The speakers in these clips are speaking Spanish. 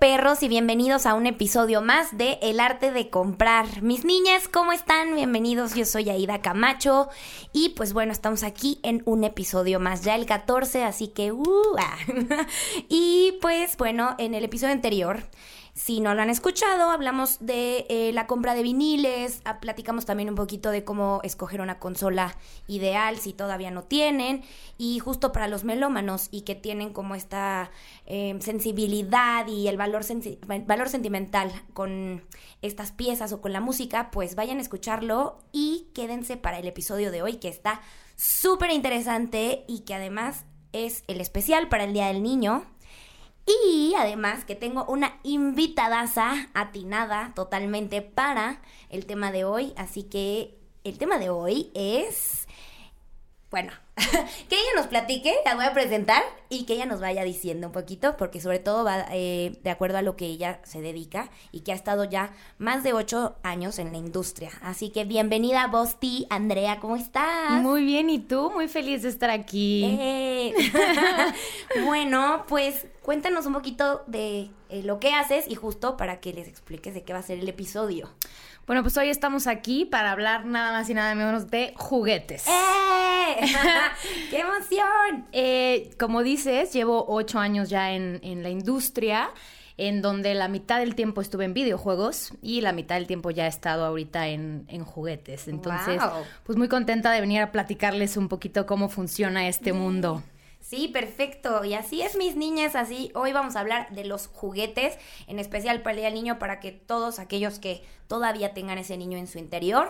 perros y bienvenidos a un episodio más de El arte de comprar. Mis niñas, ¿cómo están? Bienvenidos, yo soy Aida Camacho y pues bueno, estamos aquí en un episodio más, ya el 14, así que... Uh, ah. y pues bueno, en el episodio anterior si no lo han escuchado, hablamos de eh, la compra de viniles, ah, platicamos también un poquito de cómo escoger una consola ideal si todavía no tienen, y justo para los melómanos y que tienen como esta em, sensibilidad y el valor, valor sentimental con estas piezas o con la música, pues vayan a escucharlo y quédense para el episodio de hoy que está súper interesante y que además es el especial para el Día del Niño y además que tengo una invitadaza atinada totalmente para el tema de hoy. Así que el tema de hoy es bueno, que ella nos platique, la voy a presentar y que ella nos vaya diciendo un poquito, porque sobre todo va eh, de acuerdo a lo que ella se dedica y que ha estado ya más de ocho años en la industria. Así que bienvenida, Bosti, Andrea, ¿cómo estás? Muy bien, ¿y tú? Muy feliz de estar aquí. Eh. bueno, pues cuéntanos un poquito de eh, lo que haces y justo para que les expliques de qué va a ser el episodio. Bueno, pues hoy estamos aquí para hablar nada más y nada menos de juguetes. ¡Eh! ¡Qué emoción! Eh, como dices, llevo ocho años ya en, la industria en donde la mitad del tiempo estuve en videojuegos y la mitad del tiempo ya he estado ahorita en, juguetes. Entonces, pues muy contenta de venir a platicarles un poquito cómo funciona este mundo. Sí, perfecto. Y así es, mis niñas, así hoy vamos a hablar de los juguetes, en especial para el Día del Niño, para que todos aquellos que todavía tengan ese niño en su interior,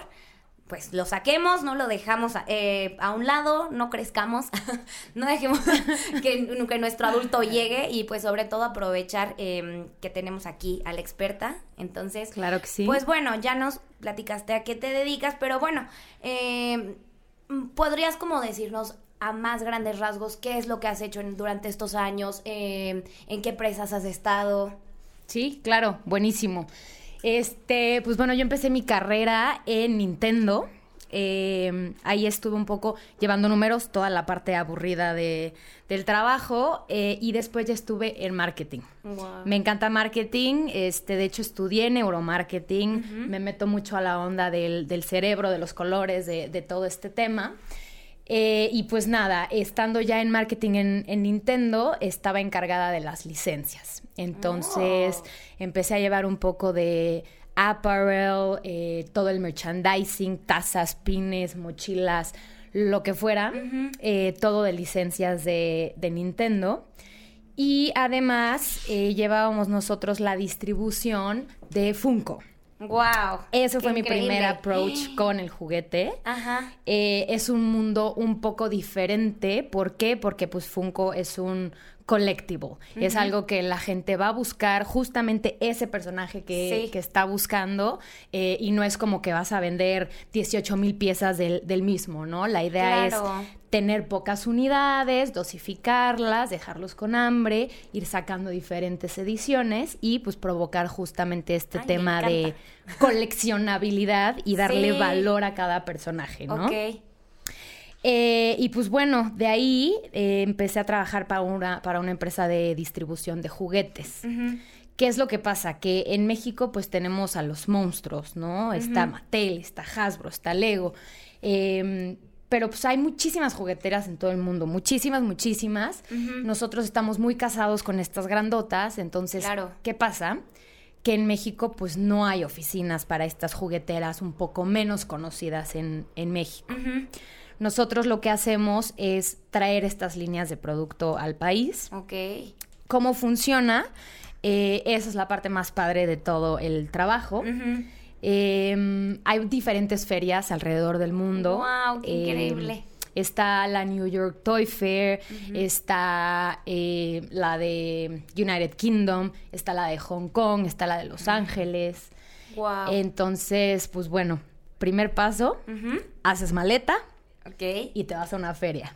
pues lo saquemos, no lo dejamos eh, a un lado, no crezcamos, no dejemos que, nuestro adulto llegue y pues sobre todo aprovechar em, que tenemos aquí a la experta. Entonces, claro que sí. Pues bueno, ya nos platicaste a qué te dedicas, pero bueno, em, podrías como decirnos a más grandes rasgos, ¿qué es lo que has hecho durante estos años? Eh, ¿En qué empresas has estado? Sí, claro, buenísimo. Este, pues bueno, yo empecé mi carrera en Nintendo. Eh, ahí estuve un poco llevando números, toda la parte aburrida de, del trabajo eh, y después ya estuve en marketing. Me encanta marketing, este, de hecho estudié neuromarketing, me meto mucho a la onda del, del cerebro, de los colores, de, de todo este tema. Eh, y pues nada, estando ya en marketing en, Nintendo, estaba encargada de las licencias. Entonces oh. empecé a llevar un poco de apparel, eh, todo el merchandising, tazas, pines, mochilas, lo que fuera, eh, todo de licencias de, de Nintendo. Y además llevábamos nosotros la distribución de Funko. Wow. Ese fue mi primer approach con el juguete. Ajá. Eh, es un mundo un poco diferente. ¿Por qué? Porque pues Funko es un collectible. Es algo que la gente va a buscar justamente ese personaje que, está buscando eh, y no es como que vas a vender 18 mil piezas del, mismo, ¿no? La idea es tener pocas unidades, dosificarlas, dejarlos con hambre, ir sacando diferentes ediciones y pues provocar justamente este tema de coleccionabilidad y darle valor a cada personaje, ¿no? Ok. Eh, y pues bueno, de ahí eh, empecé a trabajar para una, para una empresa de distribución de juguetes. ¿Qué es lo que pasa? Que en México pues tenemos a los monstruos, ¿no? Está Mattel, está Hasbro, está Lego. Em, pero pues hay muchísimas jugueteras en todo el mundo, muchísimas, muchísimas. Nosotros estamos muy casados con estas grandotas, entonces, ¿qué pasa? Que en México pues no hay oficinas para estas jugueteras un poco menos conocidas en, en México. Nosotros lo que hacemos es traer estas líneas de producto al país. Ok. ¿Cómo funciona? Eh, esa es la parte más padre de todo el trabajo. Em, hay diferentes ferias alrededor del mundo. ¡Wow! Qué increíble! Está la New York Toy Fair, está eh, la de United Kingdom, está la de Hong Kong, está la de Los Ángeles. Wow. Entonces, pues bueno, primer paso, haces maleta, y te vas a una feria.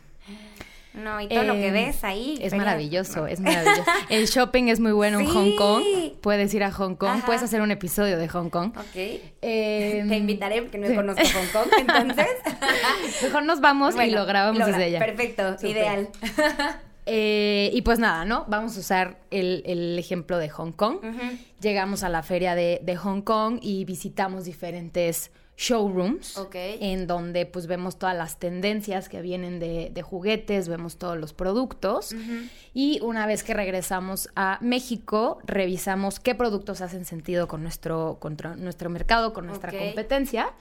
No, y todo lo que em, ves ahí. Es maravilloso, es maravilloso. El shopping es muy bueno en Hong Kong. Puedes ir a Hong Kong, puedes hacer un episodio de Hong Kong. Ok. Em, te invitaré porque no conozco Hong Kong, entonces. Mejor nos vamos y lo grabamos desde allá. Perfecto, ideal. Eh, y pues nada, ¿no? Vamos a usar el, ejemplo de Hong Kong. Llegamos a la feria de, de Hong Kong y visitamos diferentes showrooms en donde pues vemos todas las tendencias que vienen de, juguetes, vemos todos los productos. Y una vez que regresamos a México revisamos qué productos hacen sentido con nuestro, nuestro mercado, con nuestra competencia.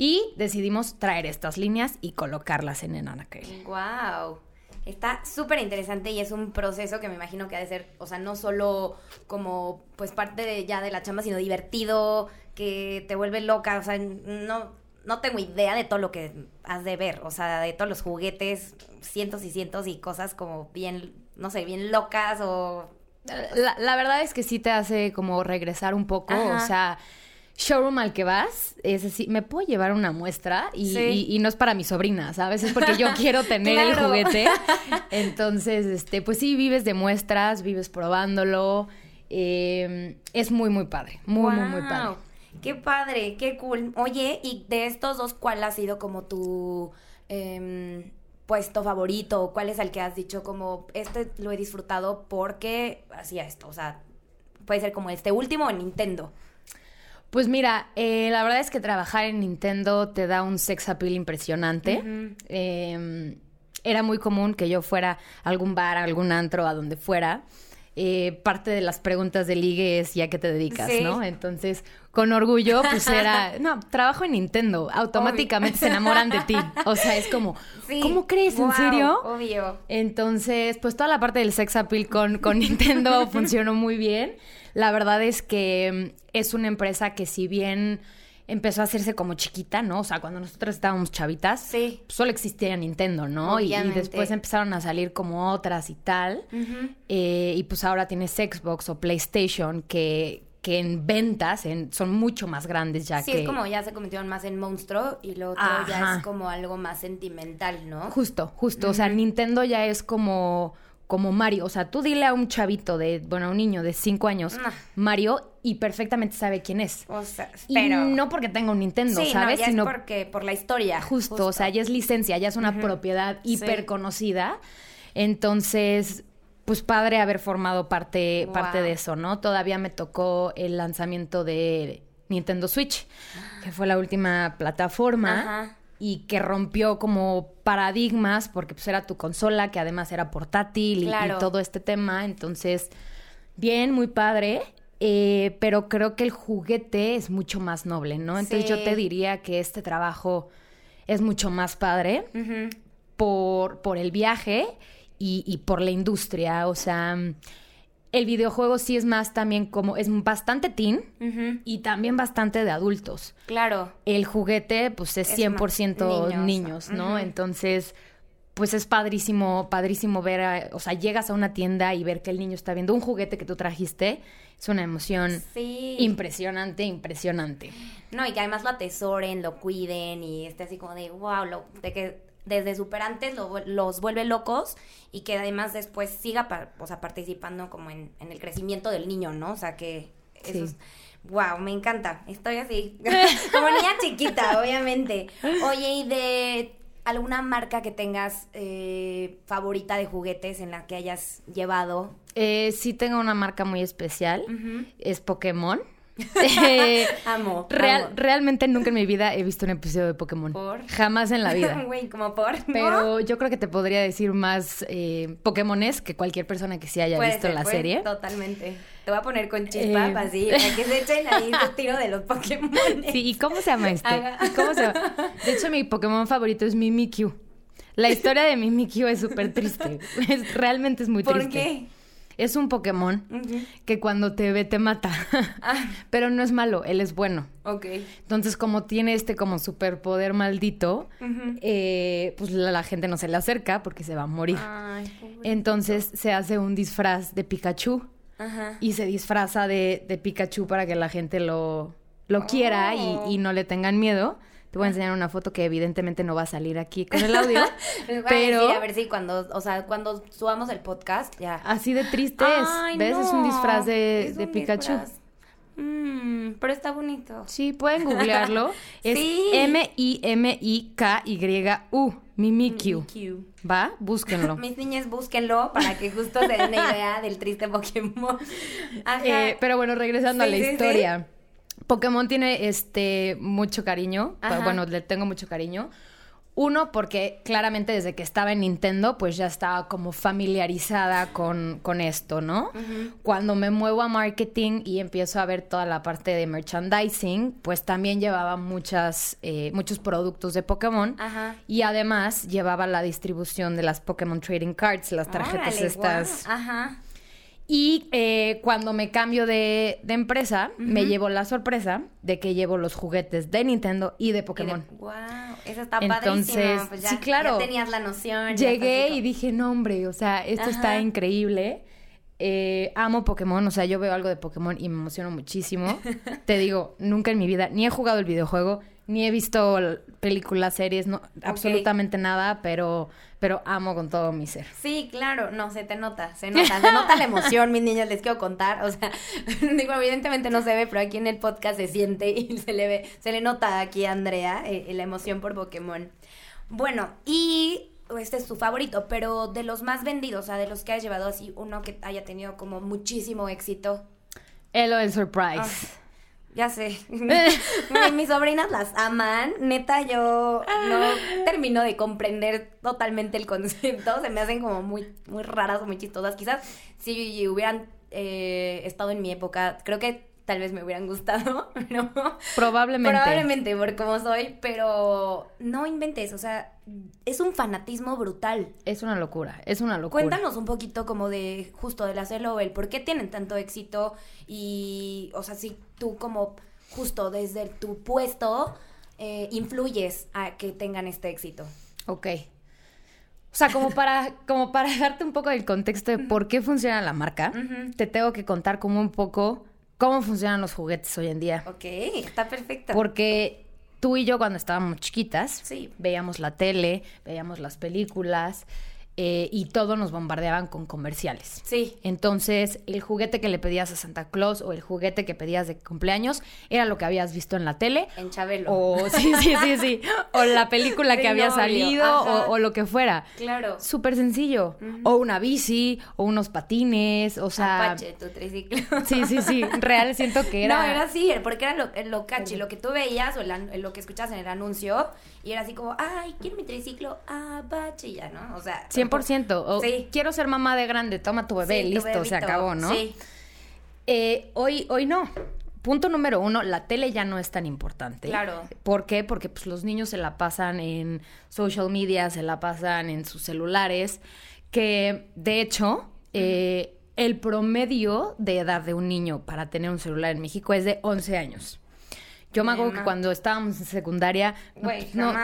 Y decidimos traer estas líneas y colocarlas en Enanakel. ¡Wow! Está súper interesante y es un proceso que me imagino que ha de ser, o sea, no solo como pues parte de, ya de la chamba, sino divertido, que te vuelve loca, o sea, no, no tengo idea de todo lo que has de ver, o sea, de todos los juguetes, cientos y cientos y cosas como bien, no sé, bien locas o... La, verdad es que sí te hace como regresar un poco, o sea showroom al que vas, es así, me puedo llevar una muestra y, no es para mi sobrina, ¿sabes? Es porque yo quiero tener el juguete. Entonces, este, pues sí, vives de muestras, vives probándolo. Em, es muy, muy padre. Muy, muy, muy padre. Qué padre, qué cool. Oye, y de estos dos, ¿cuál ha sido como tu em, puesto favorito? ¿Cuál es el que has dicho como, este lo he disfrutado porque hacía esto? O sea, puede ser como este último o Nintendo. Pues mira, eh, la verdad es que trabajar en Nintendo te da un sex appeal impresionante. Em, era muy común que yo fuera a algún bar, a algún antro, a donde fuera. Eh, parte de las preguntas de ligue es ya que te dedicas, ¿no? Entonces, con orgullo, pues era, no, trabajo en Nintendo, automáticamente se enamoran de ti. O sea, es como, ¿cómo crees? ¿En serio? Obvio. Entonces, pues toda la parte del sex appeal con, con Nintendo funcionó muy bien. La verdad es que mm, es una empresa que si bien empezó a hacerse como chiquita, ¿no? O sea, cuando nosotros estábamos chavitas, sí. solo existía Nintendo, ¿no? Y, después empezaron a salir como otras y tal. Eh, y pues ahora tienes Xbox o PlayStation que, que en ventas son mucho más grandes ya sí, que... es como ya se convirtieron más en monstruo y lo otro ya es como algo más sentimental, ¿no? Justo, justo. O sea, Nintendo ya es como como Mario. O sea, tú dile a un chavito de, bueno, a un niño de cinco años, Mario, y perfectamente sabe quién es. O sea, pero... Y no porque tenga un Nintendo, ¿sabes? No, ya es porque, por la historia. Justo, o sea, ya es licencia, ya es una propiedad hiper conocida. Entonces, pues padre haber formado parte, parte de eso, ¿no? Todavía me tocó el lanzamiento de Nintendo Switch, que fue la última plataforma. Ajá y que rompió como paradigmas porque pues era tu consola que además era portátil y, todo este tema. Entonces, bien, muy padre. Eh, pero creo que el juguete es mucho más noble, ¿no? Entonces yo te diría que este trabajo es mucho más padre por, por el viaje y, y por la industria. O sea, el videojuego sí es más también como, es bastante teen y también bastante de adultos. Claro. El juguete, pues es, 100% niños, ¿no? Entonces, pues es padrísimo, padrísimo ver, o sea, llegas a una tienda y ver que el niño está viendo un juguete que tú trajiste. Es una emoción impresionante, impresionante. No, y que además lo atesoren, lo cuiden y esté así como de, wow, lo, de que desde super antes los vuelve locos y que además después siga o sea, participando como en, el crecimiento del niño, ¿no? O sea, que eso es... Wow, me encanta. Estoy así, como niña chiquita, obviamente. Oye, ¿y de alguna marca que tengas eh, favorita de juguetes en la que hayas llevado? Eh, sí tengo una marca muy especial, es Pokémon. amo, Realmente nunca en mi vida he visto un episodio de Pokémon. ¿Por? Jamás en la vida. Güey, como por. Pero yo creo que te podría decir más eh, Pokémones que cualquier persona que sí haya visto la serie. Totalmente. Te voy a poner con chispa, eh... así, para que se echen ahí su tiro de los Pokémon. Sí, ¿y cómo se llama este? ¿Cómo se llama? De hecho, mi Pokémon favorito es Mimikyu. La historia de Mimikyu es súper triste. realmente es muy triste. ¿Por qué? Es un Pokémon que cuando te ve te mata. Ah. Pero no es malo, él es bueno. Ok. Entonces, como tiene este como superpoder maldito, eh, pues la, gente no se le acerca porque se va a morir. Entonces se hace un disfraz de Pikachu. Y se disfraza de, Pikachu para que la gente lo, lo quiera y, oh. y no le tengan miedo. Te voy a enseñar una foto que evidentemente no va a salir aquí con el audio. pero a, ver si cuando, o sea, cuando subamos el podcast ya. Así de triste ¿Ves? Es un disfraz de, de Pikachu. Mm, pero está bonito. Sí, pueden googlearlo. es M-I-M-I-K-Y-U. Mimikyu. ¿Va? Búsquenlo. Mis niñas, búsquenlo para que justo se den una idea del triste Pokémon. Eh, pero bueno, regresando a la historia. Pokémon tiene este mucho cariño. Bueno, le tengo mucho cariño. Uno, porque claramente desde que estaba en Nintendo, pues ya estaba como familiarizada con, con esto, ¿no? Cuando me muevo a marketing y empiezo a ver toda la parte de merchandising, pues también llevaba muchas, eh, muchos productos de Pokémon. Y además llevaba la distribución de las Pokémon Trading Cards, las tarjetas estas. Ajá. Y eh, cuando me cambio de, empresa, me llevo la sorpresa de que llevo los juguetes de Nintendo y de Pokémon. wow, eso está Entonces, pues sí, claro. Ya tenías la noción. Llegué y dije, no, hombre, o sea, esto está increíble. Eh, amo Pokémon, o sea, yo veo algo de Pokémon y me emociono muchísimo. Te digo, nunca en mi vida ni he jugado el videojuego, ni he visto películas, series, no, absolutamente nada, pero, pero amo con todo mi ser. Sí, claro, no, se te nota, se nota, se nota la emoción, mis niñas, les quiero contar, o sea, digo, evidentemente no se ve, pero aquí en el podcast se siente y se le ve, se le nota aquí a Andrea eh, la emoción por Pokémon. Bueno, y este es tu favorito, pero de los más vendidos, o sea, de los que has llevado así, uno que haya tenido como muchísimo éxito. Elo el Surprise. Ah. Ya sé. mis sobrinas las aman. Neta, yo no termino de comprender totalmente el concepto. Se me hacen como muy, muy raras o muy chistosas. Quizás si hubieran eh, estado en mi época, creo que tal vez me hubieran gustado, ¿no? Probablemente. Probablemente por cómo soy, pero no inventes, o sea, es un fanatismo brutal. Es una locura, es una locura. Cuéntanos un poquito como de justo del hacerlo, el por qué tienen tanto éxito y, o sea, si tú como justo desde tu puesto eh, influyes a que tengan este éxito. Ok. O sea, como para, como para darte un poco del contexto de por qué funciona la marca, te tengo que contar como un poco cómo funcionan los juguetes hoy en día. Ok, está perfecto. Porque tú y yo cuando estábamos chiquitas, veíamos la tele, veíamos las películas, eh, y todo nos bombardeaban con comerciales. Sí. Entonces, el juguete que le pedías a Santa Claus o el juguete que pedías de cumpleaños era lo que habías visto en la tele. En Chabelo. O, sí, sí, sí, sí. O la película que había salido o, lo que fuera. Claro. Súper sencillo. O una bici, o unos patines, o sea... Apache, tu triciclo. Sí, sí, sí. Real siento que era... No, era así, porque era lo, lo cachi, lo que tú veías o lo que escuchabas en el anuncio y era así como, ay, quiero mi triciclo, Apache, ya, ¿no? O sea... 100%. O, sí. Quiero ser mamá de grande, toma tu bebé, listo, se acabó, ¿no? Sí. Eh, hoy, hoy no. Punto número uno, la tele ya no es tan importante. Claro. ¿Por qué? Porque pues, los niños se la pasan en social media, se la pasan en sus celulares, que de hecho, eh, el promedio de edad de un niño para tener un celular en México es de 11 años. Yo me acuerdo que cuando estábamos en secundaria, no,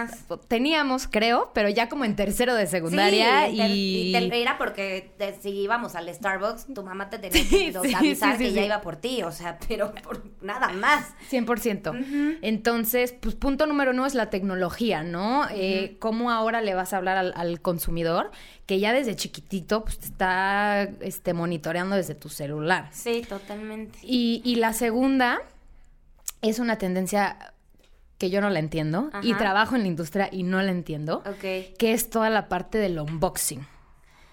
teníamos, creo, pero ya como en tercero de secundaria y... te, era porque si íbamos al Starbucks, tu mamá te tenía que avisar que ya iba por ti, o sea, pero por nada más. 100%. Entonces, pues punto número uno es la tecnología, ¿no? eh, ¿Cómo ahora le vas a hablar al, consumidor? que ya desde chiquitito pues te está este, monitoreando desde tu celular. Sí, totalmente. Y, y la segunda es una tendencia que yo no la entiendo y trabajo en la industria y no la entiendo, que es toda la parte del unboxing.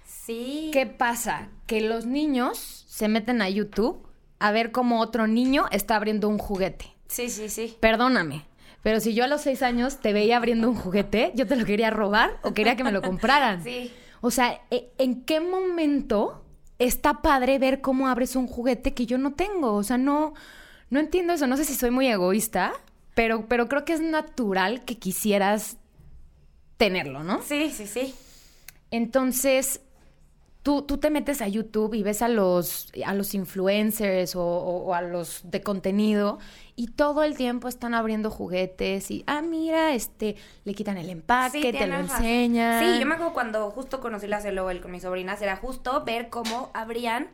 Sí. ¿Qué pasa? Que los niños se meten a YouTube a ver cómo otro niño está abriendo un juguete. Sí, sí, sí. Perdóname, pero si yo a los seis años te veía abriendo un juguete, yo te lo quería robar o quería que me lo compraran. Sí. O sea, ¿e, ¿en qué momento está padre ver cómo abres un juguete que yo no tengo? O sea, no no entiendo eso, no sé si soy muy egoísta, pero, pero creo que es natural que quisieras tenerlo, ¿no? Sí, sí, sí. Entonces, tú, tú te metes a YouTube y ves a los, a los influencers o, a los de contenido y todo el tiempo están abriendo juguetes y, ah, mira, este, le quitan el empaque, te lo enseñan. Sí, yo me acuerdo cuando justo conocí la Celoel con mis sobrinas, era justo ver cómo abrían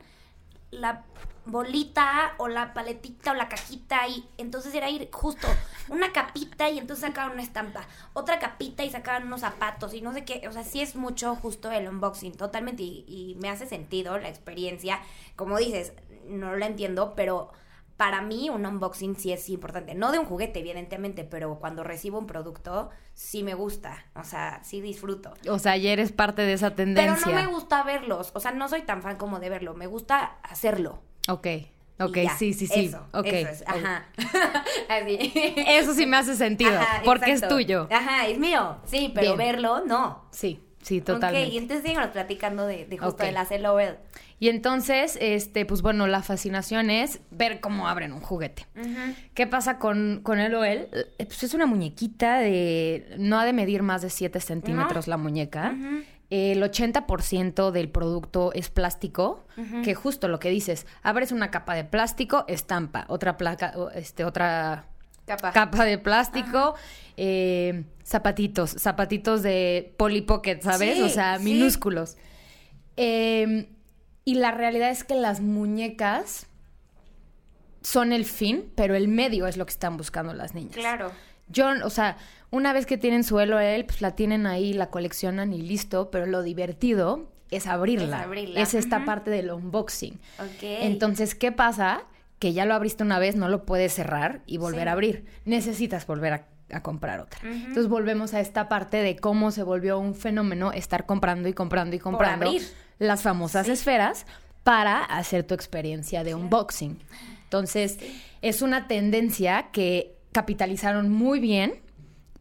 la bolita o la paletita o la cajita y entonces era ir justo una capita y entonces sacaban una estampa, otra capita y sacaban unos zapatos y no sé qué, o sea, sí es mucho justo el unboxing, totalmente y, me hace sentido la experiencia, como dices, no la entiendo, pero para mí un unboxing sí es importante. No de un juguete, evidentemente, pero cuando recibo un producto, sí me gusta. O sea, sí disfruto. O sea, ayer eres parte de esa tendencia. Pero no me gusta verlos. O sea, no soy tan fan como de verlo. Me gusta hacerlo. Ok. Ok, sí, sí, sí. Eso, eso es. Ajá. Así. Eso sí me hace sentido. porque es tuyo. Ajá, es mío. Sí, pero verlo, no. Sí, sí, totalmente. Ok, y entonces síganos platicando de, de justo de la LOL. Y entonces, este, pues bueno, la fascinación es ver cómo abren un juguete. ¿Qué pasa con, con el OL? Eh, pues es una muñequita de. No ha de medir más de 7 centímetros la muñeca. El 80% del producto es plástico, que justo lo que dices, abres una capa de plástico, estampa, otra placa, este, otra capa, de plástico, eh, zapatitos, zapatitos de Polly Pocket, ¿sabes? o sea, minúsculos. Eh, y la realidad es que las muñecas son el fin, pero el medio es lo que están buscando las niñas. Claro. Yo, o sea, una vez que tienen su él, pues la tienen ahí, la coleccionan y listo, pero lo divertido es abrirla. Es, abrirla. es esta parte del unboxing. Okay. Entonces, ¿qué pasa? Que ya lo abriste una vez, no lo puedes cerrar y volver a abrir. Necesitas volver a, comprar otra. Entonces volvemos a esta parte de cómo se volvió un fenómeno estar comprando y comprando y comprando. Por abrir las famosas esferas para hacer tu experiencia de unboxing. Entonces, es una tendencia que capitalizaron muy bien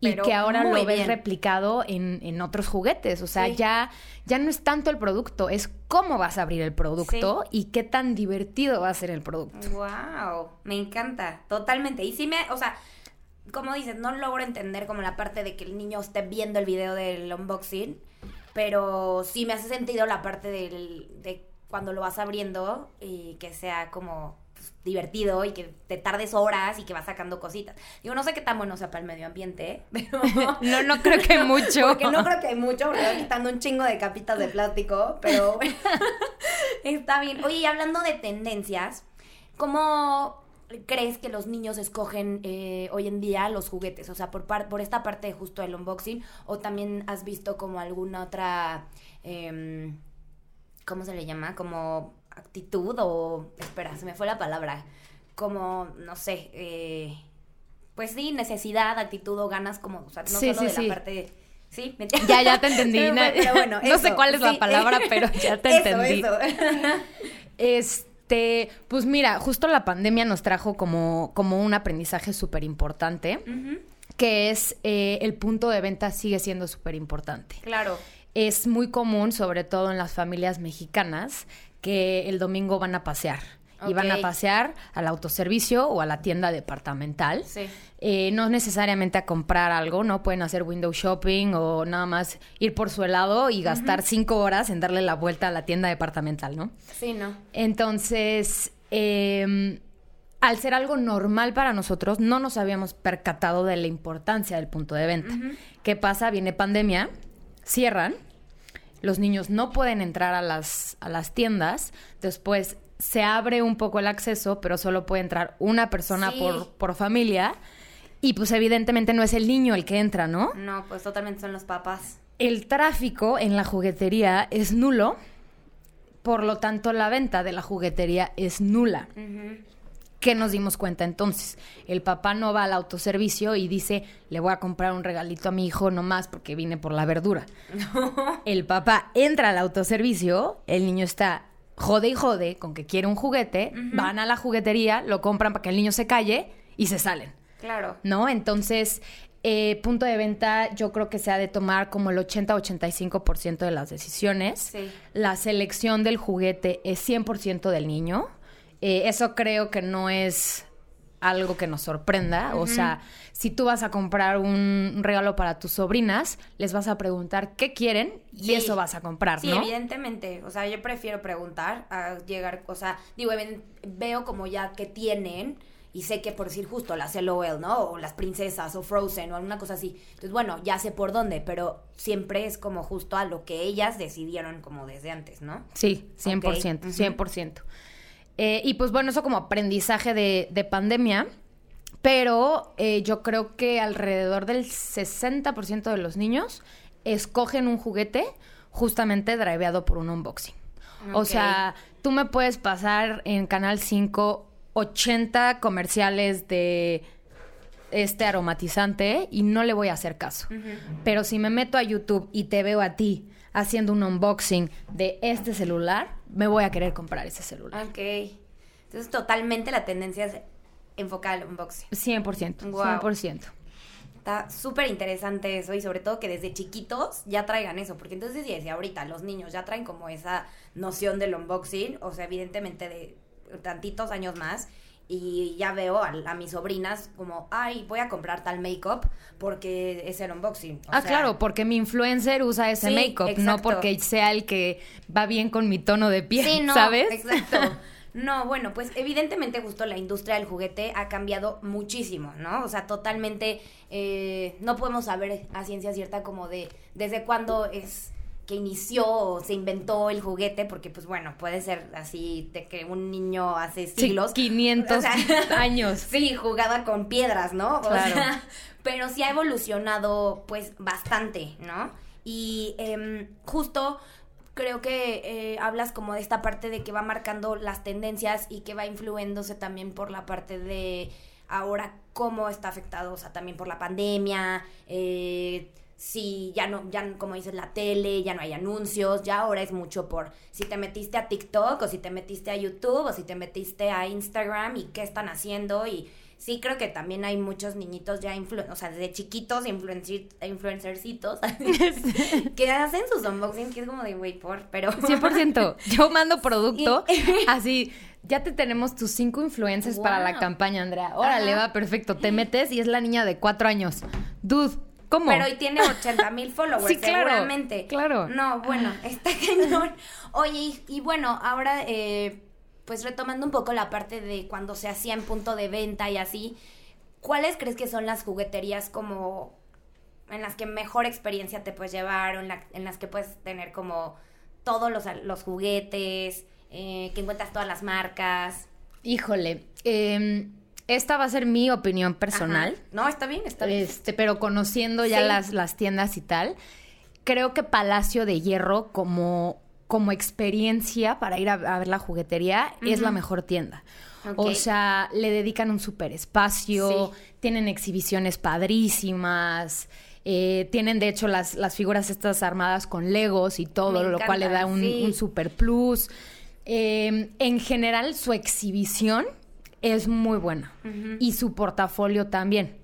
y que ahora lo ves replicado en, otros juguetes. O sea, ya, ya no es tanto el producto, es cómo vas a abrir el producto y qué tan divertido va a ser el producto. Wow, me encanta, totalmente. Y sí me, o sea, como dices, no logro entender como la parte de que el niño esté viendo el video del unboxing pero sí me hace sentido la parte del, de cuando lo vas abriendo y que sea como pues, divertido y que te tardes horas y que vas sacando cositas. Digo, no sé qué tan bueno sea para el medio ambiente, pero... no, no creo que mucho. porque no creo que hay mucho, porque estoy quitando un chingo de capitas de plástico, pero está bien. Oye, y hablando de tendencias, ¿cómo crees que los niños escogen eh, hoy en día los juguetes? O sea, por, por esta parte justo del unboxing, o también has visto como alguna otra, em, ¿cómo se le llama? Como actitud o, espera, se me fue la palabra, como, no sé, eh, pues sí, necesidad, actitud o ganas, como, o sea, no solo de la parte... Sí, ya, ya te entendí. pero bueno, no sé cuál es la palabra, pero ya te entendí. Eso. Este, pues mira, justo la pandemia nos trajo como, como un aprendizaje súper importante, que es eh, el punto de venta sigue siendo súper importante. Claro. Es muy común, sobre todo en las familias mexicanas, que el domingo van a pasear. Y van a pasear al autoservicio o a la tienda departamental. Sí. Eh, no necesariamente a comprar algo, ¿no? Pueden hacer window shopping o nada más ir por su helado y gastar cinco horas en darle la vuelta a la tienda departamental, ¿no? Sí, ¿no? Entonces, em, al ser algo normal para nosotros, no nos habíamos percatado de la importancia del punto de venta. ¿Qué pasa? Viene pandemia, cierran, los niños no pueden entrar a las, a las tiendas, después se abre un poco el acceso, pero solo puede entrar una persona por, por familia. Y pues evidentemente no es el niño el que entra, ¿no? No, pues totalmente son los papás. El tráfico en la juguetería es nulo, por lo tanto la venta de la juguetería es nula. ¿Qué nos dimos cuenta entonces? El papá no va al autoservicio y dice, le voy a comprar un regalito a mi hijo nomás porque vine por la verdura. El papá entra al autoservicio, el niño está jode y jode con que quiere un juguete, van a la juguetería, lo compran para que el niño se calle y se salen. Claro. ¿No? Entonces, eh, punto de venta yo creo que se ha de tomar como el 80-85% de las decisiones. Sí. La selección del juguete es 100% del niño. Eh, eso creo que no es algo que nos sorprenda. O sea, si tú vas a comprar un regalo para tus sobrinas, les vas a preguntar qué quieren y eso vas a comprar, sí, evidentemente. O sea, yo prefiero preguntar a llegar, o sea, digo, veo como ya que tienen y sé que por decir justo las LOL, ¿no? O las princesas o Frozen o alguna cosa así. Entonces, bueno, ya sé por dónde, pero siempre es como justo a lo que ellas decidieron como desde antes, ¿no? Sí, 100%, 100%. Eh, y pues bueno, eso como aprendizaje de, pandemia. Pero eh, yo creo que alrededor del 60% de los niños escogen un juguete justamente driveado por un unboxing. O sea, tú me puedes pasar en Canal 5 80 comerciales de este aromatizante y no le voy a hacer caso. Pero si me meto a YouTube y te veo a ti haciendo un unboxing de este celular, me voy a querer comprar ese celular. Ok. Entonces, totalmente la tendencia es enfocar al unboxing. 100%. 100%. Está súper interesante eso y sobre todo que desde chiquitos ya traigan eso, porque entonces si ahorita los niños ya traen como esa noción del unboxing, o sea, evidentemente de tantitos años más, y ya veo a, mis sobrinas como, ay, voy a comprar tal make-up porque es el unboxing. ah, claro, porque mi influencer usa ese make-up, no porque sea el que va bien con mi tono de piel, sí, no, ¿sabes? Exacto. No, bueno, pues evidentemente justo la industria del juguete ha cambiado muchísimo, ¿no? O sea, totalmente eh, no podemos saber a ciencia cierta como de desde cuándo es que inició o se inventó el juguete, porque pues bueno, puede ser así de que un niño hace siglos. Sí, 500 años. Sí, jugaba con piedras, ¿no? Claro. pero sí ha evolucionado pues bastante, ¿no? Y em, justo creo que eh, hablas como de esta parte de que va marcando las tendencias y que va influyéndose también por la parte de ahora cómo está afectado, o sea, también por la pandemia, eh, si ya no, ya como dices, la tele, ya no hay anuncios, ya ahora es mucho por si te metiste a TikTok o si te metiste a YouTube o si te metiste a Instagram y qué están haciendo y sí creo que también hay muchos niñitos ya, o sea, desde chiquitos, influencer influencercitos, que hacen sus unboxings, que es como de, güey, por, pero... 100%. Yo mando producto así, ya te tenemos tus cinco influencers para la campaña, Andrea. Órale, va, perfecto. Te metes y es la niña de cuatro años. Dude, ¿Cómo? Pero hoy tiene 80 mil followers, sí, claro, seguramente. Claro. No, bueno, está cañón. Oye, y, bueno, ahora eh, pues retomando un poco la parte de cuando se hacía en punto de venta y así, ¿cuáles crees que son las jugueterías como en las que mejor experiencia te puedes llevar o en, las que puedes tener como todos los, juguetes, eh, que encuentras todas las marcas? Híjole, em, esta va a ser mi opinión personal. No, está bien, está bien. Este, pero conociendo ya las, las tiendas y tal, creo que Palacio de Hierro como como experiencia para ir a, ver la juguetería, es la mejor tienda. O sea, le dedican un super espacio, tienen exhibiciones padrísimas. Eh, tienen de hecho las, las figuras estas armadas con Legos y todo, lo cual le da un, super plus. Eh, en general, su exhibición es muy buena y su portafolio también.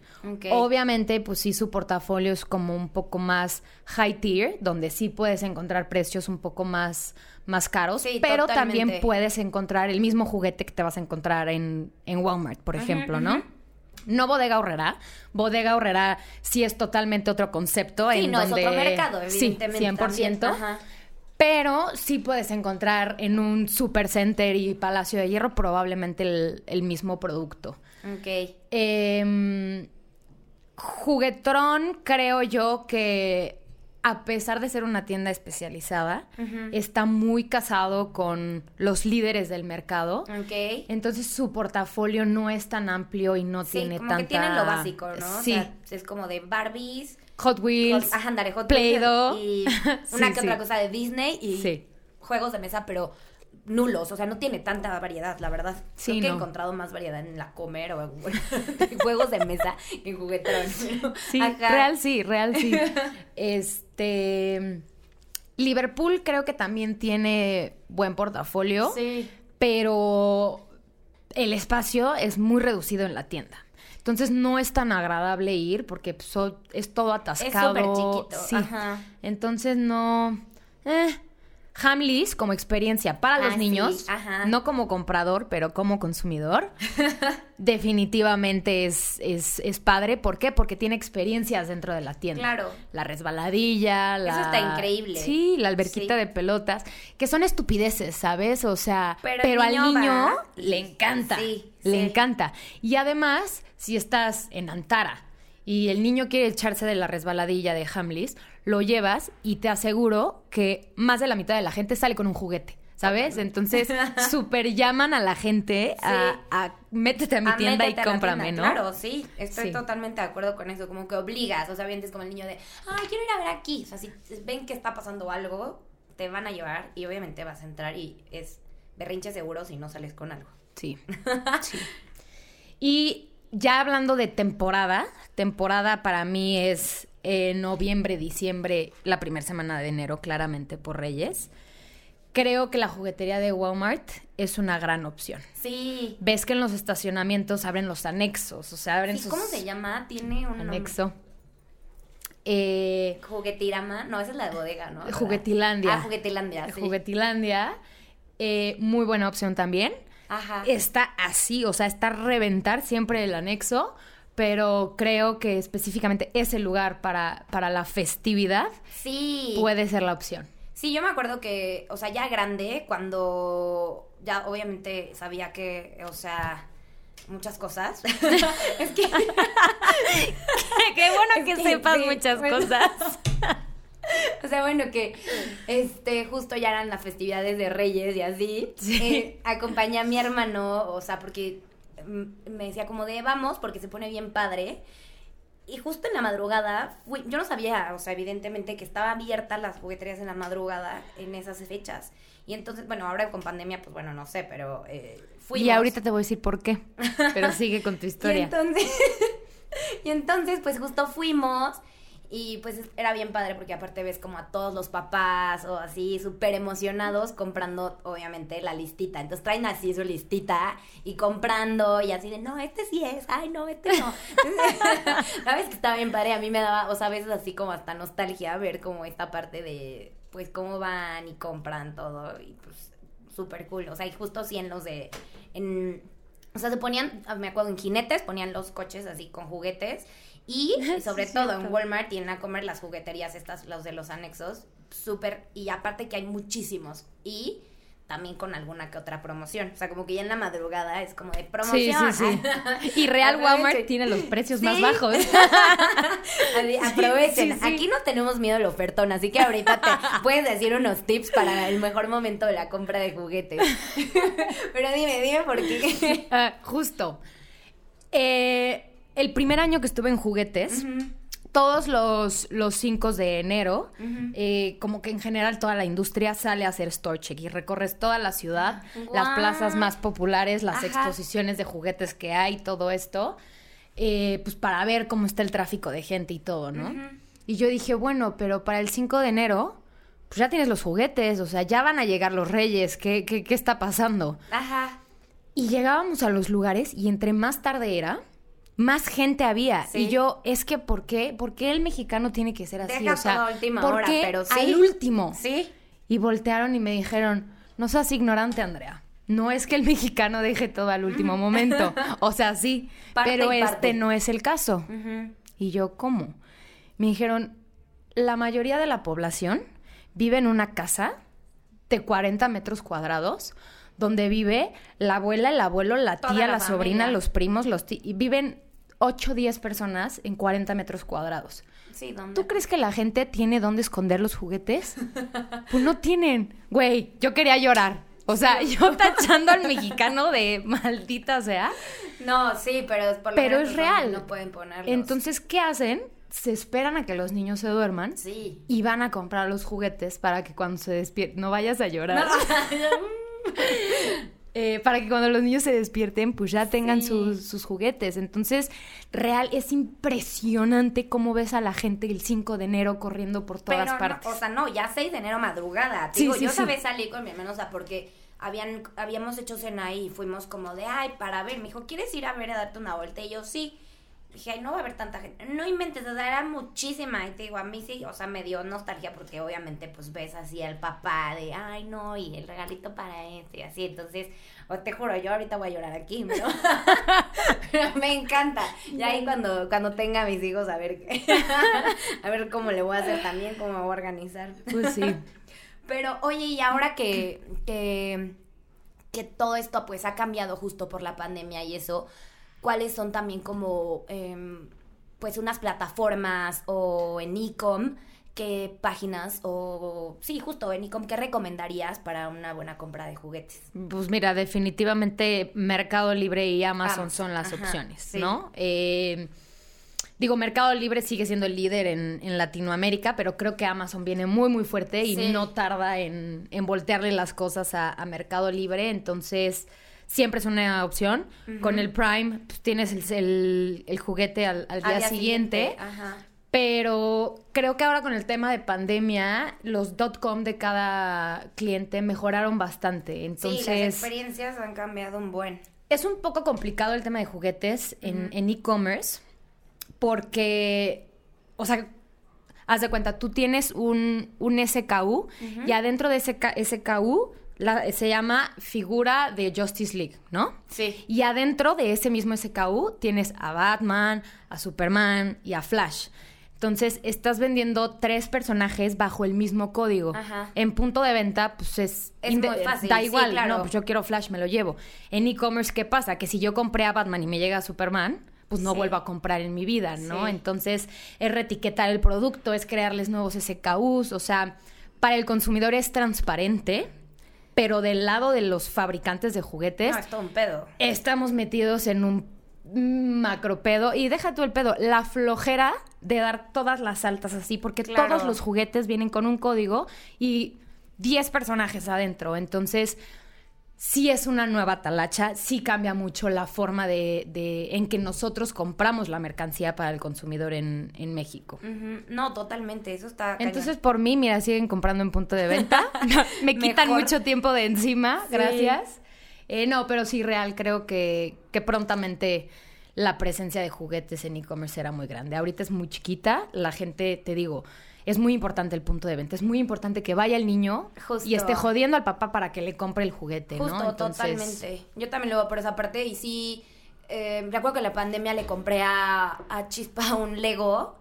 Obviamente, pues sí, su portafolio es como un poco más high tier, donde sí puedes encontrar precios un poco más, más caros, pero también puedes encontrar el mismo juguete que te vas a encontrar en, Walmart, por ejemplo, ¿no? No bodega horrera. Bodega horrera sí es totalmente otro concepto. Sí, no, es otro mercado, evidentemente. Sí, 100%. Pero sí puedes encontrar en un supercenter y Palacio de Hierro probablemente el, el mismo producto. Ok. Eh, Juguetrón, creo yo que a pesar de ser una tienda especializada, está muy casado con los líderes del mercado. Ok. Entonces su portafolio no es tan amplio y no tiene como que tienen lo básico, ¿no? Sí. es como de Barbies. Hot Wheels. Hot, Play-Doh. Y una que otra cosa de Disney y juegos de mesa, pero nulos, o sea, no tiene tanta variedad, la verdad. Sí, Creo que he encontrado más variedad en la comer o en juegos de mesa que en juguetrón. Sí, real sí, real sí. Este Liverpool creo que también tiene buen portafolio. Sí. Pero el espacio es muy reducido en la tienda. Entonces no es tan agradable ir porque pues, es todo atascado. Es súper chiquito. Sí. Entonces no. Eh, Hamleys como experiencia para los ah, niños, no como comprador, pero como consumidor, definitivamente es, es, es, padre. ¿Por qué? Porque tiene experiencias dentro de la tienda. Claro. La resbaladilla, la... Eso está increíble. Sí, la alberquita de pelotas, que son estupideces, ¿sabes? O sea, pero, al niño le encanta. Sí, le encanta. Y además, si estás en Antara y el niño quiere echarse de la resbaladilla de Hamleys, lo llevas y te aseguro que más de la mitad de la gente sale con un juguete. ¿Sabes? Entonces, súper llaman a la gente a, métete a mi tienda y cómprame, ¿no? Claro, sí, estoy totalmente de acuerdo con eso, como que obligas, o sea, vienes como el niño de, ay, quiero ir a ver aquí, o sea, si ven que está pasando algo, te van a llevar y obviamente vas a entrar y es berrinche seguro si no sales con algo. Sí. sí. Y ya hablando de temporada, temporada para mí es eh, noviembre, diciembre, la primera semana de enero, claramente por Reyes. Creo que la juguetería de Walmart es una gran opción. Sí. Ves que en los estacionamientos abren los anexos, o sea, abren sus... ¿Cómo se llama? Tiene un anexo. Eh, Juguetirama, no, esa es la de bodega, ¿no? Juguetilandia. Ah, Juguetilandia, sí. Juguetilandia, eh, muy buena opción también. Ajá. Está así, o sea, está a reventar siempre el anexo, pero creo que específicamente ese lugar para, para la festividad sí. puede ser la opción. Sí, yo me acuerdo que, o sea, ya grande, cuando ya obviamente sabía que, o sea, muchas cosas. es que... Qué bueno que, sepas muchas cosas. o sea, bueno, que este justo ya eran las festividades de Reyes y así. Eh, acompañé a mi hermano, o sea, porque me decía como de vamos, porque se pone bien padre. Y justo en la madrugada, fui, yo no sabía, o sea, evidentemente que estaba abierta las jugueterías en la madrugada en esas fechas. Y entonces, bueno, ahora con pandemia, pues bueno, no sé, pero eh, Y ahorita te voy a decir por qué, pero sigue con tu historia. y, entonces, y entonces, pues justo fuimos y pues era bien padre porque aparte ves como a todos los papás o así súper emocionados comprando obviamente la listita. Entonces traen así su listita y comprando y así de, no, este sí es, ay no, este no. Sabes que está bien padre, a mí me daba, o sea, a veces así como hasta nostalgia ver como esta parte de, pues cómo van y compran todo y pues súper cool. O sea, y justo sí en los de, en, o sea, se ponían, me acuerdo, en jinetes, ponían los coches así con juguetes y sobre todo en Walmart tienen a comer las jugueterías estas, los de los anexos, súper, y aparte que hay muchísimos. Y también con alguna que otra promoción. O sea, como que ya en la madrugada es como de promoción. Sí, sí, sí. y Real Walmart tiene los precios más bajos. Aprovechen. Aquí no tenemos miedo al ofertón, así que ahorita te puedes decir unos tips para el mejor momento de la compra de juguetes. Pero dime, dime por qué. Ah, justo. Eh el primer año que estuve en juguetes, todos los, los 5 de enero, eh, como que en general toda la industria sale a hacer store check y recorres toda la ciudad, las plazas más populares, las exposiciones de juguetes que hay, todo esto, eh, pues para ver cómo está el tráfico de gente y todo, ¿no? Y yo dije, bueno, pero para el 5 de enero, pues ya tienes los juguetes, o sea, ya van a llegar los reyes, ¿qué, qué, qué está pasando? Ajá. Y llegábamos a los lugares y entre más tarde era, más gente había. Y yo, es que, ¿por qué? ¿Por qué el mexicano tiene que ser así? o sea, ¿por qué pero sí. al último? Sí. Y voltearon y me dijeron, no seas ignorante, Andrea. No es que el mexicano deje todo al último momento. O sea, sí, pero este no es el caso. Y yo, ¿cómo? Me dijeron, la mayoría de la población vive en una casa de 40 metros cuadrados donde vive la abuela, el abuelo, la tía, la, sobrina, los primos, los y viven 8 o 10 personas en 40 metros cuadrados. Sí, ¿dónde? ¿Tú crees que la gente tiene dónde esconder los juguetes? pues no tienen. Güey, yo quería llorar. O sea, yo tachando al mexicano de maldita sea. No, sí, pero por lo Pero es real. No pueden ponerlos. Entonces, ¿qué hacen? Se esperan a que los niños se duerman. Sí. Y van a comprar los juguetes para que cuando se despierten no vayas a llorar. No. Eh, para que cuando los niños se despierten, pues ya tengan sus, juguetes. Entonces, real, es impresionante cómo ves a la gente el 5 de enero corriendo por todas partes. o sea, no, ya 6 de enero madrugada. Digo, yo sabes salí con mi hermano, o sea, porque habían, habíamos hecho cena y fuimos como de, ay, para ver, me dijo, ¿quieres ir a ver a darte una vuelta? Y yo, sí dije, ay, no va a haber tanta gente. No inventes, o sea, era muchísima. Y te digo, a mí sí, o sea, me dio nostalgia porque obviamente, pues ves así al papá de, ay, no, y el regalito para este y así. Entonces, o te juro, yo ahorita voy a llorar aquí, ¿no? Pero me encanta. Y ahí cuando, cuando tenga mis hijos, a ver, a ver cómo le voy a hacer también, cómo me voy a organizar. Pues sí. Pero, oye, y ahora que, que, que todo esto pues ha cambiado justo por la pandemia y eso, cuáles son también como em, pues unas plataformas o en ecom qué páginas o sí justo en ecom qué recomendarías para una buena compra de juguetes pues mira definitivamente Mercado Libre y Amazon son las opciones no eh, Digo, Mercado Libre sigue siendo el líder en, Latinoamérica, pero creo que Amazon viene muy, muy fuerte y no tarda en, voltearle las cosas a, a Mercado Libre. Entonces, siempre es una opción. Con el Prime pues, tienes el, juguete al, día, siguiente. Pero creo que ahora con el tema de pandemia, los .com de cada cliente mejoraron bastante. Entonces, sí, las experiencias han cambiado un buen. Es un poco complicado el tema de juguetes en e-commerce porque, o sea, haz de cuenta, tú tienes un, un SKU y adentro de ese SKU se llama figura de Justice League, ¿no? Sí. Y adentro de ese mismo SKU tienes a Batman, a Superman y a Flash. Entonces, estás vendiendo tres personajes bajo el mismo código. Ajá. En punto de venta, pues es... Es muy fácil. Da igual, no, pues yo quiero Flash, me lo llevo. En e-commerce, ¿qué pasa? Que si yo compré a Batman y me llega a Superman, pues no vuelvo a comprar en mi vida, ¿no? Entonces, es reetiquetar el producto, es crearles nuevos SKUs, o sea, para el consumidor es transparente, pero del lado de los fabricantes de juguetes... No, es todo un pedo. Estamos metidos en un macro pedo. Y deja tú el pedo, la flojera de dar todas las altas así, porque todos los juguetes vienen con un código y 10 personajes adentro. Entonces, sí es una nueva talacha, sí cambia mucho la forma de, en que nosotros compramos la mercancía para el consumidor en, México. No, totalmente, eso está... Entonces, por mí, mira, siguen comprando en punto de venta. Me quitan mucho tiempo de encima, gracias. Eh, no, pero sí, real, creo que, que prontamente la presencia de juguetes en e-commerce era muy grande. Ahorita es muy chiquita, la gente, te digo es muy importante el punto de venta. Es muy importante que vaya el niño y esté jodiendo al papá para que le compre el juguete, Justo, totalmente. Yo también lo veo por esa parte y sí, eh, recuerdo que en la pandemia le compré a, a Chispa un Lego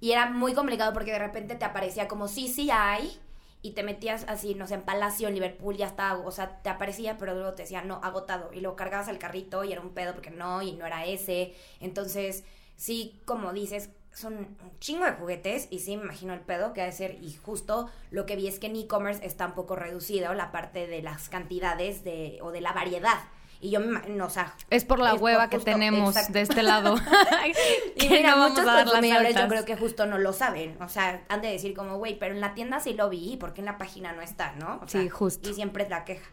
y era muy complicado porque de repente te aparecía como sí, sí hay y te metías así, no sé, en Palacio, en Liverpool, ya estaba, o sea, te aparecía, pero luego te decía, no, agotado. Y luego cargabas al carrito y era un pedo porque no, y no era ese. Entonces, sí, como dices, son un chingo de juguetes y sí me imagino el pedo que ha de ser y justo lo que vi es que en e-commerce está un poco reducido la parte de las cantidades de o de la variedad. Y yo me o sea es por la hueva que tenemos de este lado. Y mira muchos consumidores yo creo que justo no lo saben. O sea han de decir como güey pero en la tienda sí lo vi porque en la página no está no sí justo. y siempre es la queja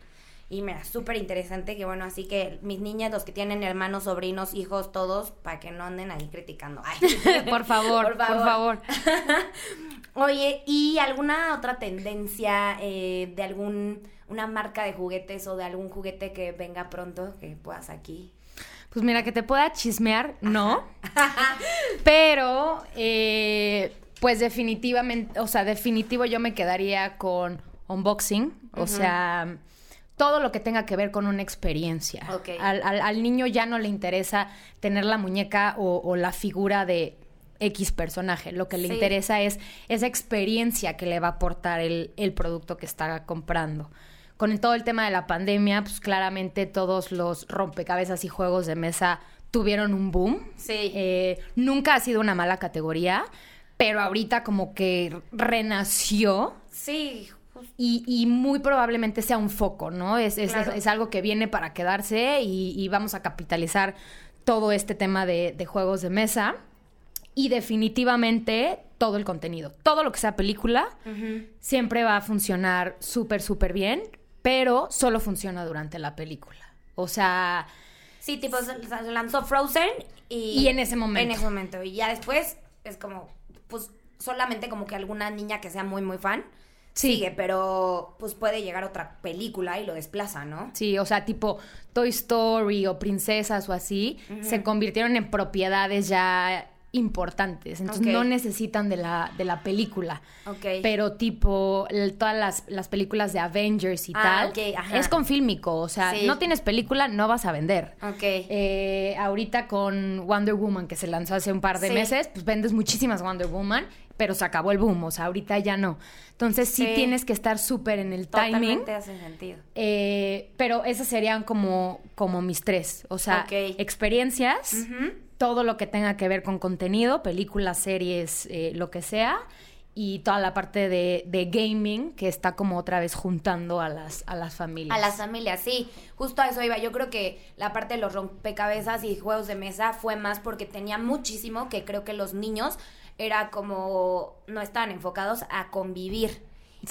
y mira, súper interesante que bueno, así que mis niñas, los que tienen hermanos, sobrinos, hijos, todos, para que no anden ahí criticando. por favor, por favor. Oye, ¿y alguna otra tendencia eh, de algún una marca de juguetes o de algún juguete que venga pronto que puedas aquí? Pues mira, que te pueda chismear, no. Pero, eh, pues definitivamente, o sea, definitivo yo me quedaría con unboxing. O sea, todo lo que tenga que ver con una experiencia. Al, niño ya no le interesa tener la muñeca o, la figura de X personaje. Lo que le interesa es esa experiencia que le va a aportar el, producto que está comprando. Con todo el tema de la pandemia, pues claramente todos los rompecabezas y juegos de mesa tuvieron un boom. Sí. Eh, nunca ha sido una mala categoría, pero ahorita como que renació. Sí, y, muy probablemente sea un foco, ¿no? Es, es, algo que viene para quedarse y, vamos a capitalizar todo este tema de, juegos de mesa. Y definitivamente todo el contenido, todo lo que sea película, siempre va a funcionar súper, súper bien, pero solo funciona durante la película. O sea... Sí, tipo, se lanzó Frozen y... Y en ese momento. En ese momento. Y ya después es como, pues solamente como que alguna niña que sea muy, muy fan sigue, pero pues puede llegar otra película y lo desplaza, ¿no? Sí, o sea, tipo Toy Story o Princesas o así, se convirtieron en propiedades ya importantes, entonces no necesitan de la, de la película. Ok. Pero tipo, todas las, las, películas de Avengers y ah, tal, es con fílmico, o sea, no tienes película, no vas a vender. Eh, ahorita con Wonder Woman, que se lanzó hace un par de meses, pues vendes muchísimas Wonder Woman pero se acabó el boom, o sea, ahorita ya no. Entonces sí, tienes que estar súper en el timing. Totalmente hace sentido. Eh, pero esas serían como, como mis tres, o sea, experiencias, todo lo que tenga que ver con contenido, películas, series, eh, lo que sea, y toda la parte de, de, gaming que está como otra vez juntando a las, a las familias. A las familias, sí. Justo a eso iba. Yo creo que la parte de los rompecabezas y juegos de mesa fue más porque tenía muchísimo que creo que los niños era como no estaban enfocados a convivir.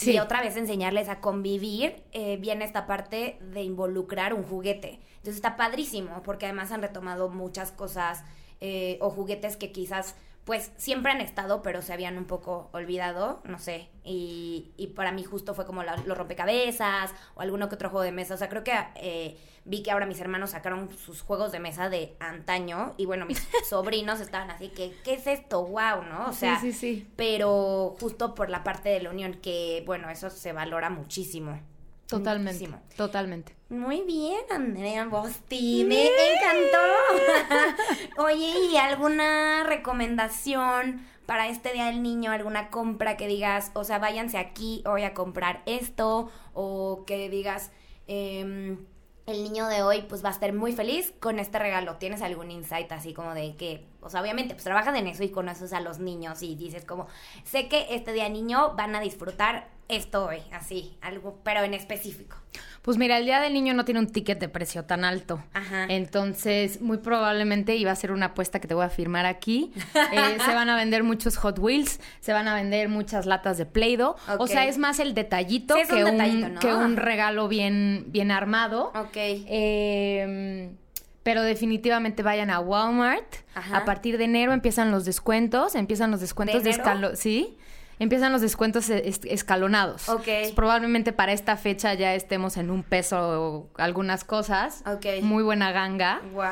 Y otra vez enseñarles a convivir, eh, viene esta parte de involucrar un juguete. Entonces está padrísimo, porque además han retomado muchas cosas eh, o juguetes que quizás pues siempre han estado, pero se habían un poco olvidado, no sé. Y, y para mí justo fue como los rompecabezas o alguno que otro juego de mesa. O sea, creo que eh, vi que ahora mis hermanos sacaron sus juegos de mesa de antaño y bueno, mis sobrinos estaban así que, ¿qué es esto? ¡Wow! ¿No? O sea, sí, sí, sí. pero justo por la parte de la unión, que bueno, eso se valora muchísimo. Totalmente. Totalmente. Muy bien, Andrea Bosti. Me encantó. Oye, ¿y alguna recomendación para este Día del Niño? ¿Alguna compra que digas, o sea, váyanse aquí, voy a comprar esto? O que digas, eh, el niño de hoy pues va a estar muy feliz con este regalo. ¿Tienes algún insight así como de que, o sea, obviamente pues trabajas en eso y conoces a los niños y dices como, sé que este día niño van a disfrutar esto hoy, así, algo, pero en específico. Pues mira, el Día del Niño no tiene un ticket de precio tan alto. Ajá. Entonces, muy probablemente iba a ser una apuesta que te voy a firmar aquí. Eh, se van a vender muchos Hot Wheels, se van a vender muchas latas de Play-Doh. O sea, es más el detallito, que, un, que un regalo bien, bien armado. Ok. Eh, pero definitivamente vayan a Walmart. A partir de enero empiezan los descuentos, empiezan los descuentos de, de ¿sí? Empiezan los descuentos escalonados. Ok. probablemente para esta fecha ya estemos en un peso algunas cosas. Ok. Muy buena ganga. Wow.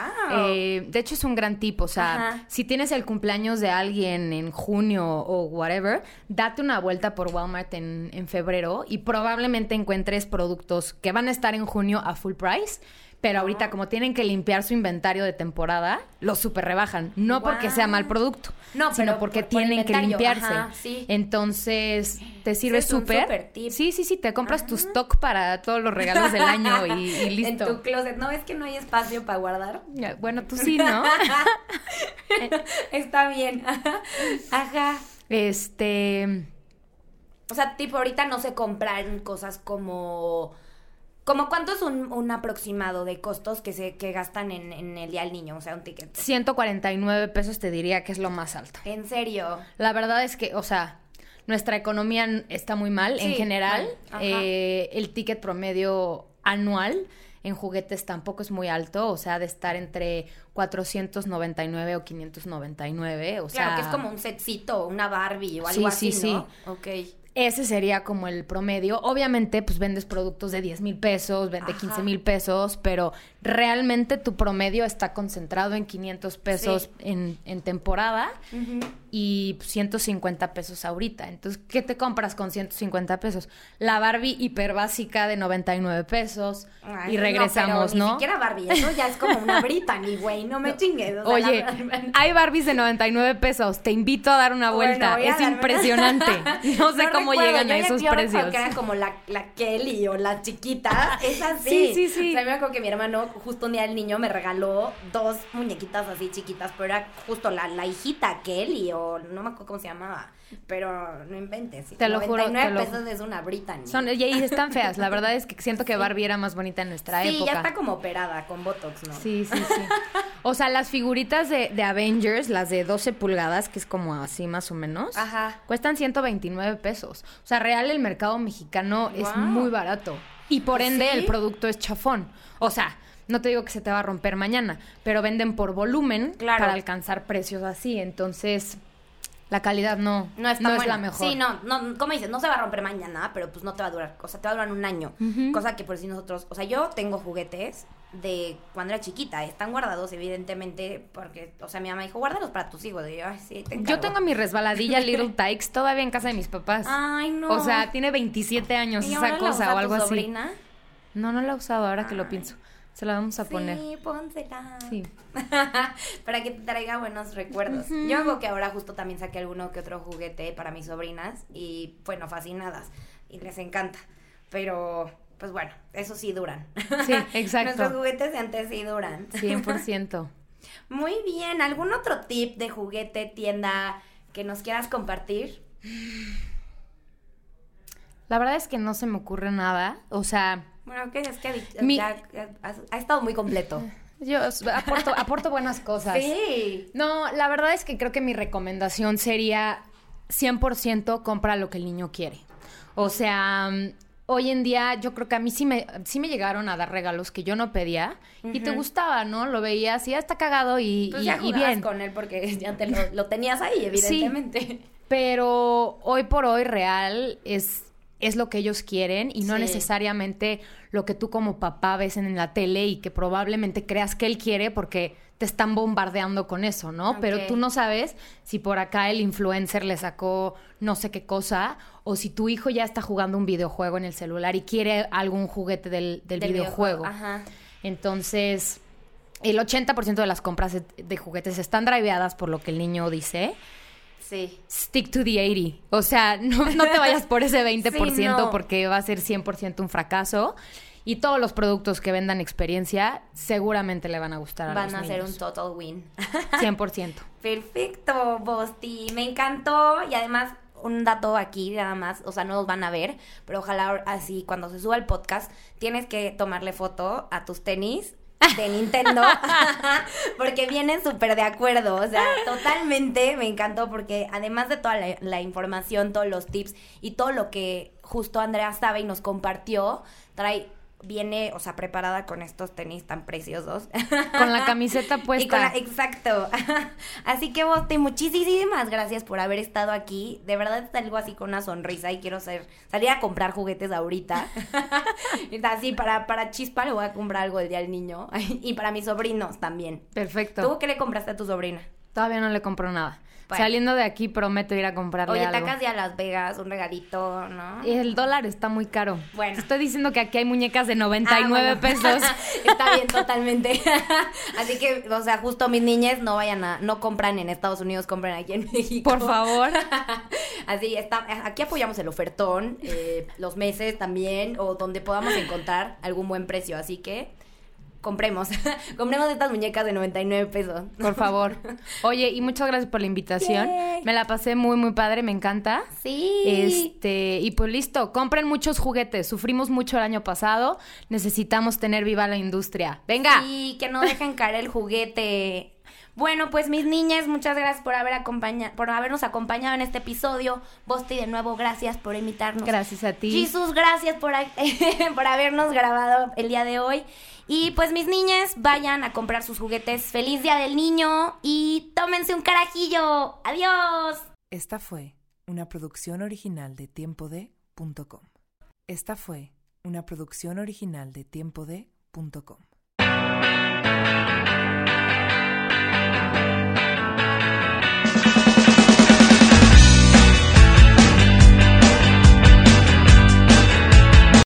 Eh, de hecho, es un gran tip. O sea, si tienes el cumpleaños de alguien en junio o whatever, date una vuelta por Walmart en, en febrero y probablemente encuentres productos que van a estar en junio a full price pero ahorita como tienen que limpiar su inventario de temporada, lo super rebajan. No porque sea mal producto, no, sino porque tienen que limpiarse. Entonces, te sirve súper. Sí, sí, sí, te compras tu stock para todos los regalos del año y, listo. En tu closet, ¿no ves que no hay espacio para guardar? Bueno, tú sí, ¿no? Está bien. Ajá. Este... O sea, tipo, ahorita no se compran cosas como ¿Cómo cuánto es un, aproximado de costos que se que gastan en, el día del niño? O sea, un ticket. 149 pesos te diría que es lo más alto. ¿En serio? La verdad es que, o sea, nuestra economía está muy mal en general. Eh, el ticket promedio anual en juguetes tampoco es muy alto, o sea, de estar entre 499 o 599, o sea... Claro, que es como un setcito, una Barbie o algo así, sí, ¿no? Sí, Ok. Ese sería como el promedio. Obviamente, pues vendes productos de 10 mil pesos, vende 15 mil pesos, pero realmente tu promedio está concentrado en 500 pesos en, en, temporada y 150 pesos ahorita. Entonces, ¿qué te compras con 150 pesos? La Barbie hiper básica de 99 pesos y regresamos, ¿no? Ni siquiera Barbie, eso ya es como una Brittany, güey, no me chingues. Oye, hay Barbies de 99 pesos, te invito a dar una vuelta, es impresionante. No sé cómo llegan a esos precios. que era como la, la Kelly o la chiquita, es así. Sí, sí, sí. O sea, me acuerdo que mi hermano justo un día el niño me regaló dos muñequitas así chiquitas, pero era justo la, la hijita Kelly o no me acuerdo cómo se llamaba. Pero no inventes. Te lo juro. 99 pesos es una Brittany. Son, y están feas. La verdad es que siento que Barbie era más bonita en nuestra época. Sí, ya está como operada con Botox, ¿no? Sí, sí, sí. o sea, las figuritas de, de, Avengers, las de 12 pulgadas, que es como así más o menos, Ajá. cuestan 129 pesos. O sea, real el mercado mexicano es muy barato. Y por ende el producto es chafón. O sea, no te digo que se te va a romper mañana, pero venden por volumen para alcanzar precios así. Entonces, la calidad no, no, es la mejor. Sí, no, no, como dices, no se va a romper mañana, pero pues no te va a durar, o sea, te va a durar un año. Cosa que por si nosotros, o sea, yo tengo juguetes de cuando era chiquita, están guardados evidentemente porque, o sea, mi mamá dijo, guárdalos para tus hijos. Y yo, Ay, sí, yo tengo mi resbaladilla Little Tykes todavía en casa de mis papás. Ay, no. O sea, tiene 27 años esa cosa o algo así. No, no la he usado ahora que lo pienso. Se la vamos a poner. Sí, pónsela. Sí. para que te traiga buenos recuerdos. Yo hago que ahora justo también saqué alguno que otro juguete para mis sobrinas y, bueno, fascinadas. Y les encanta. Pero, pues bueno, eso sí duran. Sí, exacto. Nuestros juguetes de antes sí duran. 100%. Muy bien. ¿Algún otro tip de juguete, tienda que nos quieras compartir? La verdad es que no se me ocurre nada. O sea, bueno, que es que ha, estado muy completo. Yo aporto, aporto buenas cosas. Sí. No, la verdad es que creo que mi recomendación sería 100% compra lo que el niño quiere. O sea, hoy en día yo creo que a mí sí me, sí me llegaron a dar regalos que yo no pedía y te gustaba, ¿no? Lo veías y ya está cagado y, pues y, bien. con él porque ya te lo, tenías ahí, evidentemente. pero hoy por hoy real es es lo que ellos quieren y no necesariamente lo que tú como papá ves en la tele y que probablemente creas que él quiere porque te están bombardeando con eso, ¿no? Pero tú no sabes si por acá el influencer le sacó no sé qué cosa o si tu hijo ya está jugando un videojuego en el celular y quiere algún juguete del, videojuego. Entonces, el 80% de las compras de, juguetes están driveadas por lo que el niño dice. Sí. Stick to the 80. O sea, no, te vayas por ese 20% porque va a ser 100% un fracaso. Y todos los productos que vendan experiencia seguramente le van a gustar a Van a ser un total win. 100%. Perfecto, Bosti. Me encantó. Y además, un dato aquí nada más, o sea, no los van a ver, pero ojalá así cuando se suba el podcast, tienes que tomarle foto a tus tenis de Nintendo, porque vienen súper de acuerdo, o sea, totalmente me encantó porque además de toda la, información, todos los tips y todo lo que justo Andrea sabe y nos compartió, trae viene, o sea, preparada con estos tenis tan preciosos. Con la camiseta puesta. exacto. Así que, Bote, muchísimas gracias por haber estado aquí. De verdad algo así con una sonrisa y quiero ser, salir a comprar juguetes ahorita. así, para, para Chispa le voy a comprar algo el día del niño. y para mis sobrinos también. Perfecto. ¿Tú qué le compraste a tu sobrina? Todavía no le compro nada. Saliendo de aquí prometo ir a comprarle Oye, algo. Oye, tacas a Las Vegas, un regalito, ¿no? Y el dólar está muy caro. Bueno. Estoy diciendo que aquí hay muñecas de 99 ah, pesos. está bien, totalmente. Así que, o sea, justo mis niñas no vayan a, no compran en Estados Unidos, compran aquí en México. Por favor. Así, está, aquí apoyamos el ofertón, eh, los meses también, o donde podamos encontrar algún buen precio. Así que compremos, compremos estas muñecas de 99 pesos. Por favor. Oye, y muchas gracias por la invitación. Me la pasé muy, muy padre, me encanta. Sí. Este, y pues listo, compren muchos juguetes. Sufrimos mucho el año pasado, necesitamos tener viva la industria. Venga. Sí, que no dejen caer el juguete. Bueno, pues mis niñas, muchas gracias por haber acompañado, por habernos acompañado en este episodio. Bosti, de nuevo, gracias por invitarnos. Gracias a ti. Jesús, gracias por, por habernos grabado el día de hoy. Y pues mis niñas, vayan a comprar sus juguetes. Feliz Día del Niño y tómense un carajillo. Adiós. Esta fue una producción original de tiempode.com. Esta fue una producción original de tiempode.com.